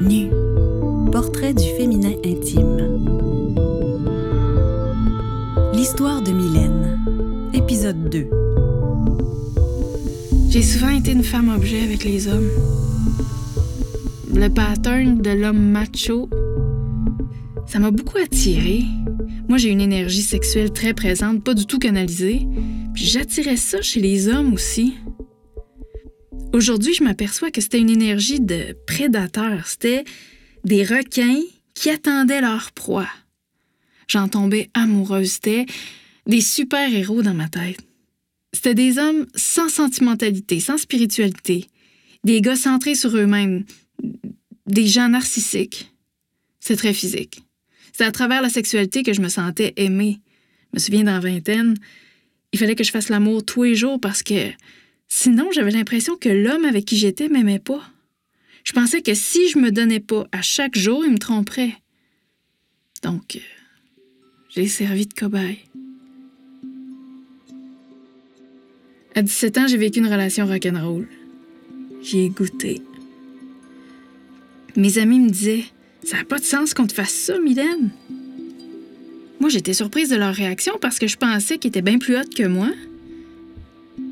Nu. Portrait du féminin intime. L'histoire de Mylène. Épisode 2. J'ai souvent été une femme objet avec les hommes. Le pattern de l'homme macho, ça m'a beaucoup attiré. Moi, j'ai une énergie sexuelle très présente, pas du tout canalisée. Puis j'attirais ça chez les hommes aussi. Aujourd'hui, je m'aperçois que c'était une énergie de prédateur. C'était des requins qui attendaient leur proie. J'en tombais amoureuse. C'était des super-héros dans ma tête. C'était des hommes sans sentimentalité, sans spiritualité, des gars centrés sur eux-mêmes, des gens narcissiques. C'est très physique. C'est à travers la sexualité que je me sentais aimée. Je me souviens dans la vingtaine, il fallait que je fasse l'amour tous les jours parce que sinon j'avais l'impression que l'homme avec qui j'étais m'aimait pas. Je pensais que si je me donnais pas à chaque jour, il me tromperait. Donc, euh, j'ai servi de cobaye. À 17 ans, j'ai vécu une relation rock'n'roll. J'y ai goûté. Mes amis me disaient Ça n'a pas de sens qu'on te fasse ça, Mylène. Moi, j'étais surprise de leur réaction parce que je pensais qu'ils étaient bien plus hautes que moi.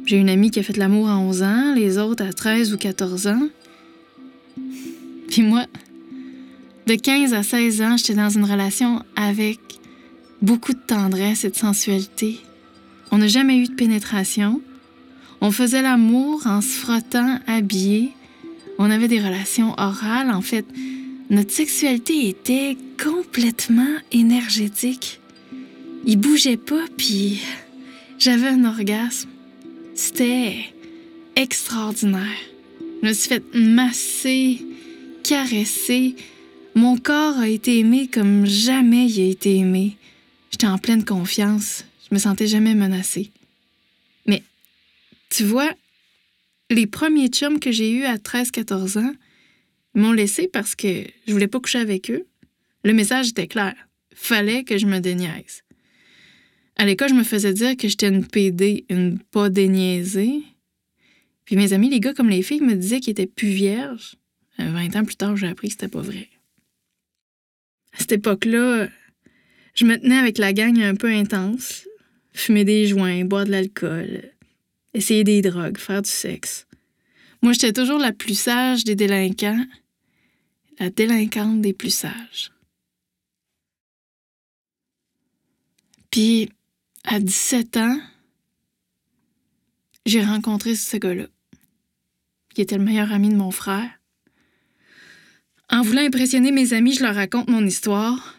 J'ai une amie qui a fait l'amour à 11 ans, les autres à 13 ou 14 ans. Puis moi, de 15 à 16 ans, j'étais dans une relation avec beaucoup de tendresse et de sensualité. On n'a jamais eu de pénétration. On faisait l'amour en se frottant, habillés. On avait des relations orales. En fait, notre sexualité était complètement énergétique. Il bougeait pas, puis j'avais un orgasme. C'était extraordinaire. Je me suis fait masser, caresser. Mon corps a été aimé comme jamais il a été aimé. J'étais en pleine confiance. Je me sentais jamais menacée. Mais, tu vois, les premiers chums que j'ai eus à 13-14 ans m'ont laissé parce que je voulais pas coucher avec eux. Le message était clair. Fallait que je me déniaise. À l'école, je me faisais dire que j'étais une PD, une pas déniaisée. Puis mes amis, les gars comme les filles, me disaient qu'ils étaient plus vierges. 20 ans plus tard, j'ai appris que c'était pas vrai. À cette époque-là, je me tenais avec la gang un peu intense. Fumer des joints, boire de l'alcool, essayer des drogues, faire du sexe. Moi, j'étais toujours la plus sage des délinquants, la délinquante des plus sages. Puis, à 17 ans, j'ai rencontré ce gars-là, qui était le meilleur ami de mon frère. En voulant impressionner mes amis, je leur raconte mon histoire.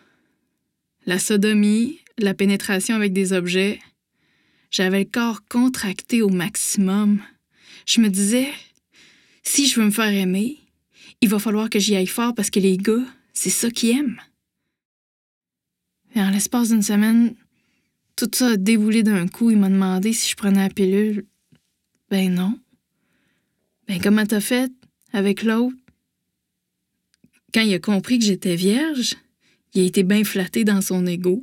La sodomie, la pénétration avec des objets. J'avais le corps contracté au maximum. Je me disais, si je veux me faire aimer, il va falloir que j'y aille fort parce que les gars, c'est ça qu'ils aiment. Et en l'espace d'une semaine, tout ça a d'un coup. Il m'a demandé si je prenais la pilule. Ben non. Ben comment t'as fait avec l'autre? Quand il a compris que j'étais vierge, il a été bien flatté dans son ego.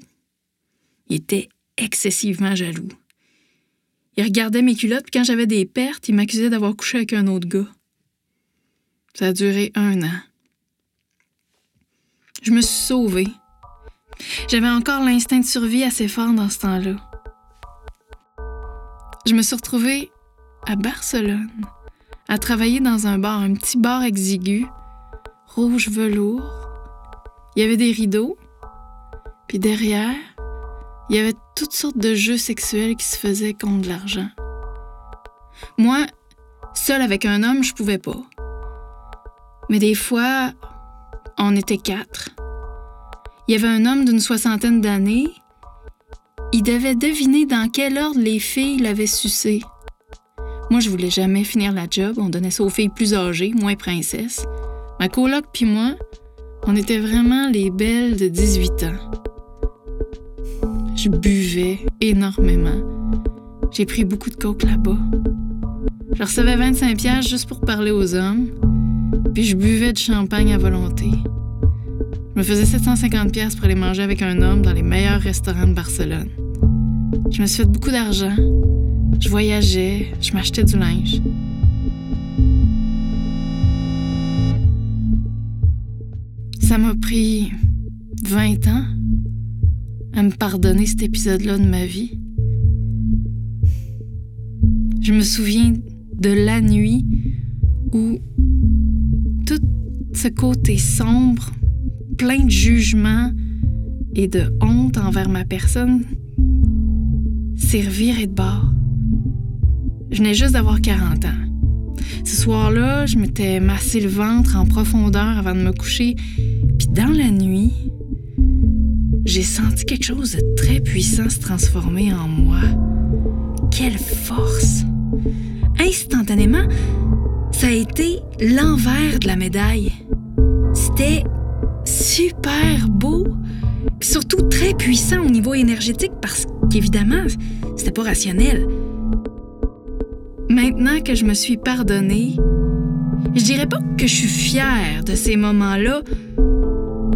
Il était excessivement jaloux. Il regardait mes culottes, puis quand j'avais des pertes, il m'accusait d'avoir couché avec un autre gars. Ça a duré un an. Je me suis sauvée. J'avais encore l'instinct de survie assez fort dans ce temps-là. Je me suis retrouvée à Barcelone, à travailler dans un bar, un petit bar exigu, rouge velours. Il y avait des rideaux, puis derrière, il y avait toutes sortes de jeux sexuels qui se faisaient contre de l'argent. Moi, seule avec un homme, je pouvais pas. Mais des fois, on était quatre. Il y avait un homme d'une soixantaine d'années. Il devait deviner dans quel ordre les filles l'avaient sucé. Moi, je voulais jamais finir la job. On donnait ça aux filles plus âgées, moins princesses. Ma coloc puis moi, on était vraiment les belles de 18 ans. Je buvais énormément. J'ai pris beaucoup de coke là-bas. Je recevais 25 pièges juste pour parler aux hommes, puis je buvais du champagne à volonté. Je me faisais 750 pièces pour aller manger avec un homme dans les meilleurs restaurants de Barcelone. Je me suis fait beaucoup d'argent, Je voyageais, je m'achetais du linge. Ça m'a pris 20 ans à me pardonner cet épisode-là de ma vie. Je me souviens de la nuit où tout ce côté sombre, plein de jugement et de honte envers ma personne s'est reviré de bord. Je venais juste d'avoir 40 ans. Ce soir-là, je m'étais massé le ventre en profondeur avant de me coucher, puis dans la nuit, j'ai senti quelque chose de très puissant se transformer en moi. Quelle force! Instantanément, ça a été l'envers de la médaille. C'était super beau, puis surtout très puissant au niveau énergétique parce qu'évidemment, c'était pas rationnel. Maintenant que je me suis pardonnée, je dirais pas que je suis fière de ces moments-là,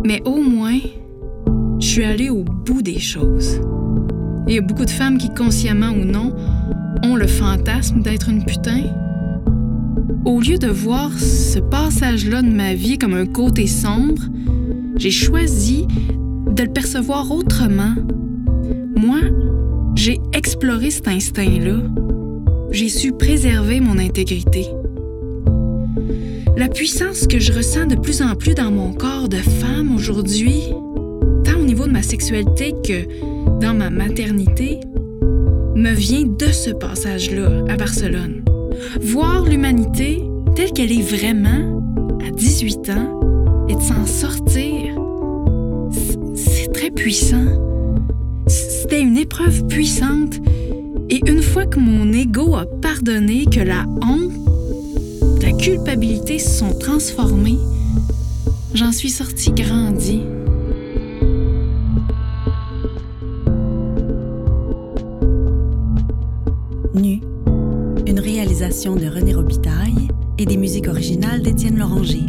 mais au moins, je suis allée au bout des choses. Il y a beaucoup de femmes qui, consciemment ou non, ont le fantasme d'être une putain. Au lieu de voir ce passage-là de ma vie comme un côté sombre, j'ai choisi de le percevoir autrement. Moi, j'ai exploré cet instinct-là. J'ai su préserver mon intégrité. La puissance que je ressens de plus en plus dans mon corps de femme aujourd'hui, tant au niveau de ma sexualité que dans ma maternité, me vient de ce passage-là à Barcelone. Voir l'humanité telle qu'elle est vraiment à 18 ans et de s'en sortir, C'était une épreuve puissante. Et une fois que mon ego a pardonné, que la honte, la culpabilité se sont transformées, j'en suis sortie grandie. Nu, une réalisation de René Robitaille et des musiques originales d'Étienne Loranger.